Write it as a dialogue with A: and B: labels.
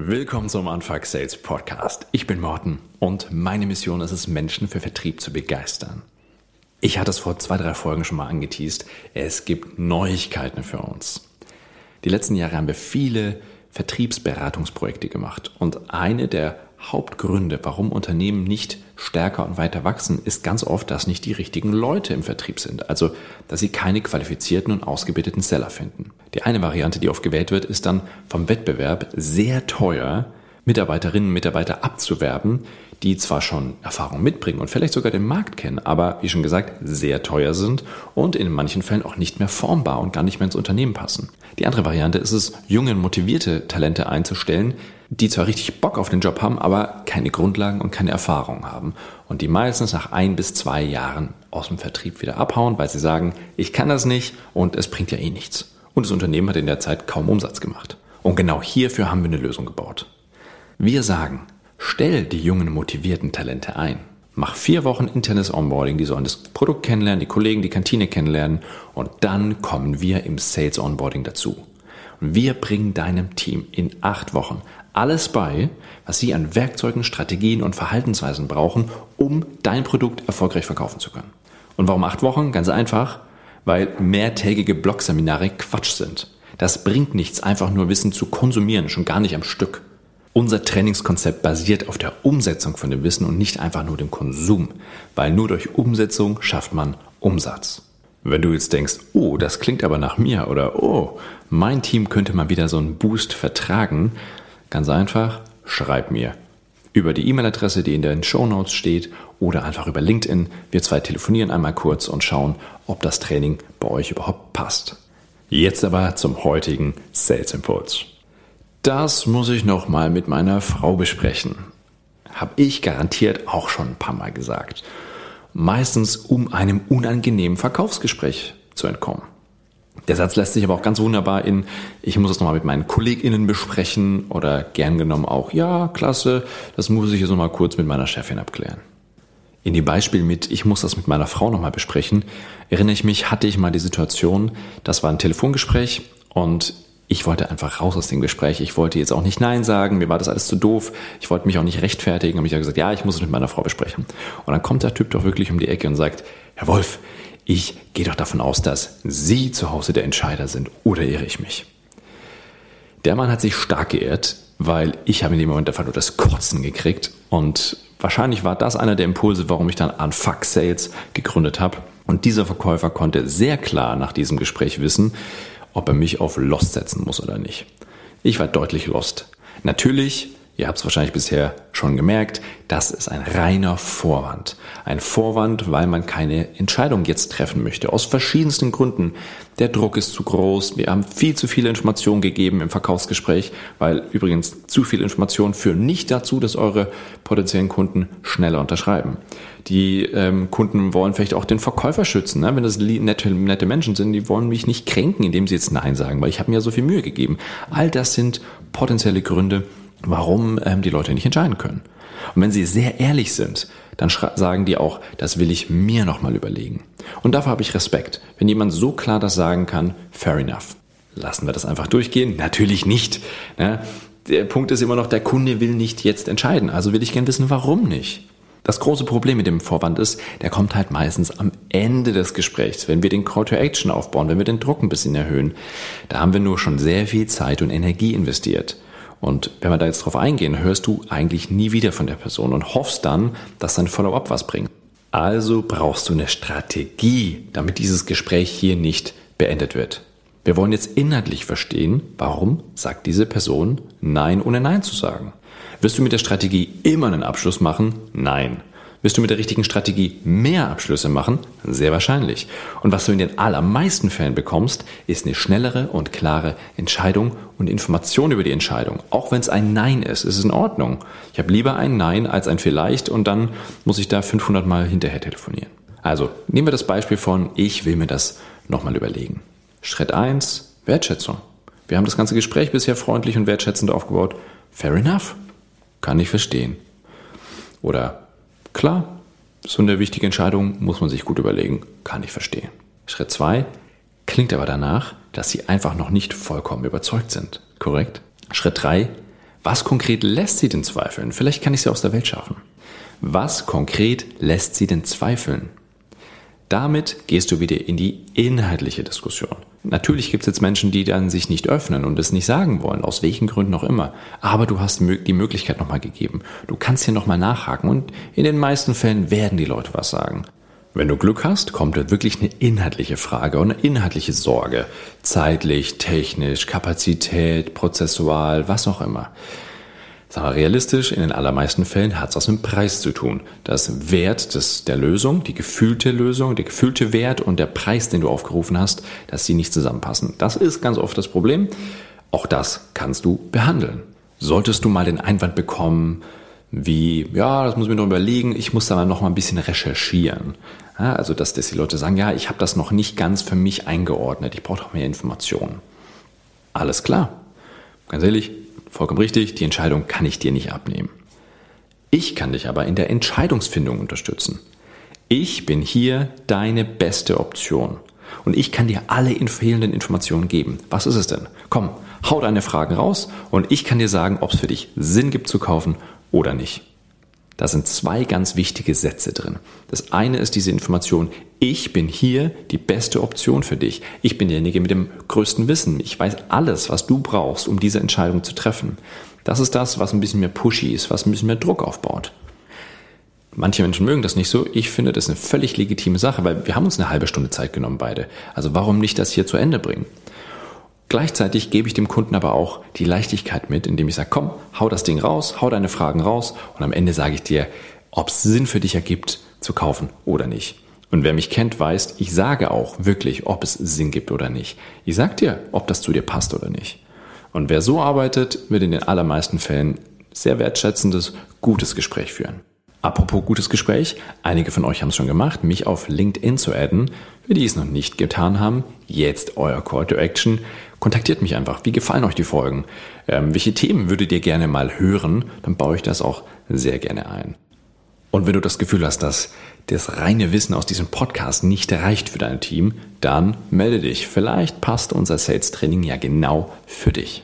A: Willkommen zum Anfang Sales Podcast. Ich bin Morten und meine Mission ist es, Menschen für Vertrieb zu begeistern. Ich hatte es vor zwei, drei Folgen schon mal angeteased. Es gibt Neuigkeiten für uns. Die letzten Jahre haben wir viele Vertriebsberatungsprojekte gemacht und eine der Hauptgründe, warum Unternehmen nicht stärker und weiter wachsen, ist ganz oft, dass nicht die richtigen Leute im Vertrieb sind. Also, dass sie keine qualifizierten und ausgebildeten Seller finden. Die eine Variante, die oft gewählt wird, ist dann vom Wettbewerb sehr teuer Mitarbeiterinnen und Mitarbeiter abzuwerben, die zwar schon Erfahrung mitbringen und vielleicht sogar den Markt kennen, aber wie schon gesagt, sehr teuer sind und in manchen Fällen auch nicht mehr formbar und gar nicht mehr ins Unternehmen passen. Die andere Variante ist es, junge motivierte Talente einzustellen, die zwar richtig Bock auf den Job haben, aber keine Grundlagen und keine Erfahrung haben und die meistens nach ein bis zwei Jahren aus dem Vertrieb wieder abhauen, weil sie sagen, ich kann das nicht und es bringt ja eh nichts. Und das Unternehmen hat in der Zeit kaum Umsatz gemacht. Und genau hierfür haben wir eine Lösung gebaut. Wir sagen, stell die jungen motivierten Talente ein. Mach vier Wochen internes Onboarding, die sollen das Produkt kennenlernen, die Kollegen, die Kantine kennenlernen und dann kommen wir im Sales Onboarding dazu. Wir bringen deinem Team in acht Wochen alles bei, was sie an Werkzeugen, Strategien und Verhaltensweisen brauchen, um dein Produkt erfolgreich verkaufen zu können. Und warum acht Wochen? Ganz einfach, weil mehrtägige Blogseminare Quatsch sind. Das bringt nichts, einfach nur Wissen zu konsumieren, schon gar nicht am Stück. Unser Trainingskonzept basiert auf der Umsetzung von dem Wissen und nicht einfach nur dem Konsum, weil nur durch Umsetzung schafft man Umsatz. Wenn du jetzt denkst, oh, das klingt aber nach mir oder oh, mein Team könnte mal wieder so einen Boost vertragen, ganz einfach, schreib mir. Über die E-Mail-Adresse, die in den Show Notes steht oder einfach über LinkedIn. Wir zwei telefonieren einmal kurz und schauen, ob das Training bei euch überhaupt passt. Jetzt aber zum heutigen Sales Impulse. Das muss ich noch mal mit meiner Frau besprechen. Hab ich garantiert auch schon ein paar Mal gesagt. Meistens um einem unangenehmen Verkaufsgespräch zu entkommen. Der Satz lässt sich aber auch ganz wunderbar in, ich muss es nochmal mit meinen KollegInnen besprechen oder gern genommen auch, ja, klasse, das muss ich jetzt nochmal kurz mit meiner Chefin abklären. In dem Beispiel mit, ich muss das mit meiner Frau nochmal besprechen, erinnere ich mich, hatte ich mal die Situation, das war ein Telefongespräch und ich wollte einfach raus aus dem Gespräch. Ich wollte jetzt auch nicht Nein sagen. Mir war das alles zu doof. Ich wollte mich auch nicht rechtfertigen. Und ich habe gesagt, ja, ich muss es mit meiner Frau besprechen. Und dann kommt der Typ doch wirklich um die Ecke und sagt, Herr Wolf, ich gehe doch davon aus, dass Sie zu Hause der Entscheider sind. Oder irre ich mich? Der Mann hat sich stark geehrt, weil ich habe in dem Moment einfach nur das Kotzen gekriegt. Und wahrscheinlich war das einer der Impulse, warum ich dann Unfuck Sales gegründet habe. Und dieser Verkäufer konnte sehr klar nach diesem Gespräch wissen, ob er mich auf Lost setzen muss oder nicht. Ich war deutlich Lost. Natürlich Ihr habt es wahrscheinlich bisher schon gemerkt, das ist ein reiner Vorwand. Ein Vorwand, weil man keine Entscheidung jetzt treffen möchte. Aus verschiedensten Gründen. Der Druck ist zu groß. Wir haben viel zu viele Informationen gegeben im Verkaufsgespräch, weil übrigens zu viele Informationen führen nicht dazu, dass eure potenziellen Kunden schneller unterschreiben. Die ähm, Kunden wollen vielleicht auch den Verkäufer schützen. Ne? Wenn das nette, nette Menschen sind, die wollen mich nicht kränken, indem sie jetzt Nein sagen, weil ich habe mir ja so viel Mühe gegeben. All das sind potenzielle Gründe, warum ähm, die Leute nicht entscheiden können. Und wenn sie sehr ehrlich sind, dann sagen die auch, das will ich mir nochmal überlegen. Und dafür habe ich Respekt. Wenn jemand so klar das sagen kann, fair enough. Lassen wir das einfach durchgehen? Natürlich nicht. Ne? Der Punkt ist immer noch, der Kunde will nicht jetzt entscheiden. Also will ich gern wissen, warum nicht. Das große Problem mit dem Vorwand ist, der kommt halt meistens am Ende des Gesprächs, wenn wir den Call to Action aufbauen, wenn wir den Druck ein bisschen erhöhen. Da haben wir nur schon sehr viel Zeit und Energie investiert. Und wenn wir da jetzt drauf eingehen, hörst du eigentlich nie wieder von der Person und hoffst dann, dass dein Follow-up was bringt. Also brauchst du eine Strategie, damit dieses Gespräch hier nicht beendet wird. Wir wollen jetzt inhaltlich verstehen, warum sagt diese Person Nein, ohne Nein zu sagen. Wirst du mit der Strategie immer einen Abschluss machen? Nein. Wirst du mit der richtigen Strategie mehr Abschlüsse machen? Sehr wahrscheinlich. Und was du in den allermeisten Fällen bekommst, ist eine schnellere und klare Entscheidung und Information über die Entscheidung. Auch wenn es ein Nein ist, ist es in Ordnung. Ich habe lieber ein Nein als ein Vielleicht und dann muss ich da 500 Mal hinterher telefonieren. Also nehmen wir das Beispiel von, ich will mir das nochmal überlegen. Schritt 1, Wertschätzung. Wir haben das ganze Gespräch bisher freundlich und wertschätzend aufgebaut. Fair enough. Kann ich verstehen. Oder Klar, so eine wichtige Entscheidung muss man sich gut überlegen, kann ich verstehen. Schritt zwei klingt aber danach, dass Sie einfach noch nicht vollkommen überzeugt sind. Korrekt? Schritt drei Was konkret lässt sie denn zweifeln? Vielleicht kann ich sie aus der Welt schaffen. Was konkret lässt sie denn zweifeln? Damit gehst du wieder in die inhaltliche Diskussion. Natürlich gibt es jetzt Menschen, die dann sich nicht öffnen und es nicht sagen wollen, aus welchen Gründen auch immer. Aber du hast die Möglichkeit nochmal gegeben. Du kannst hier nochmal nachhaken und in den meisten Fällen werden die Leute was sagen. Wenn du Glück hast, kommt da wirklich eine inhaltliche Frage und eine inhaltliche Sorge. Zeitlich, technisch, Kapazität, prozessual, was auch immer. Sagen wir realistisch, in den allermeisten Fällen hat es was mit dem Preis zu tun. Das Wert des, der Lösung, die gefühlte Lösung, der gefühlte Wert und der Preis, den du aufgerufen hast, dass sie nicht zusammenpassen. Das ist ganz oft das Problem. Auch das kannst du behandeln. Solltest du mal den Einwand bekommen, wie, ja, das muss ich mir noch überlegen, ich muss da mal noch mal ein bisschen recherchieren. Ja, also, dass, dass die Leute sagen, ja, ich habe das noch nicht ganz für mich eingeordnet, ich brauche noch mehr Informationen. Alles klar. Ganz ehrlich, vollkommen richtig, die Entscheidung kann ich dir nicht abnehmen. Ich kann dich aber in der Entscheidungsfindung unterstützen. Ich bin hier deine beste Option. Und ich kann dir alle fehlenden Informationen geben. Was ist es denn? Komm, hau deine Fragen raus und ich kann dir sagen, ob es für dich Sinn gibt zu kaufen oder nicht. Da sind zwei ganz wichtige Sätze drin. Das eine ist diese Information, ich bin hier die beste Option für dich. Ich bin derjenige mit dem größten Wissen. Ich weiß alles, was du brauchst, um diese Entscheidung zu treffen. Das ist das, was ein bisschen mehr pushy ist, was ein bisschen mehr Druck aufbaut. Manche Menschen mögen das nicht so. Ich finde das eine völlig legitime Sache, weil wir haben uns eine halbe Stunde Zeit genommen beide. Also warum nicht das hier zu Ende bringen? Gleichzeitig gebe ich dem Kunden aber auch die Leichtigkeit mit, indem ich sage, komm, hau das Ding raus, hau deine Fragen raus und am Ende sage ich dir, ob es Sinn für dich ergibt, zu kaufen oder nicht. Und wer mich kennt, weiß, ich sage auch wirklich, ob es Sinn gibt oder nicht. Ich sage dir, ob das zu dir passt oder nicht. Und wer so arbeitet, wird in den allermeisten Fällen sehr wertschätzendes, gutes Gespräch führen. Apropos gutes Gespräch, einige von euch haben es schon gemacht, mich auf LinkedIn zu adden. Für die es noch nicht getan haben, jetzt euer Call to Action. Kontaktiert mich einfach. Wie gefallen euch die Folgen? Ähm, welche Themen würdet ihr gerne mal hören? Dann baue ich das auch sehr gerne ein. Und wenn du das Gefühl hast, dass das reine Wissen aus diesem Podcast nicht reicht für dein Team, dann melde dich. Vielleicht passt unser Sales Training ja genau für dich.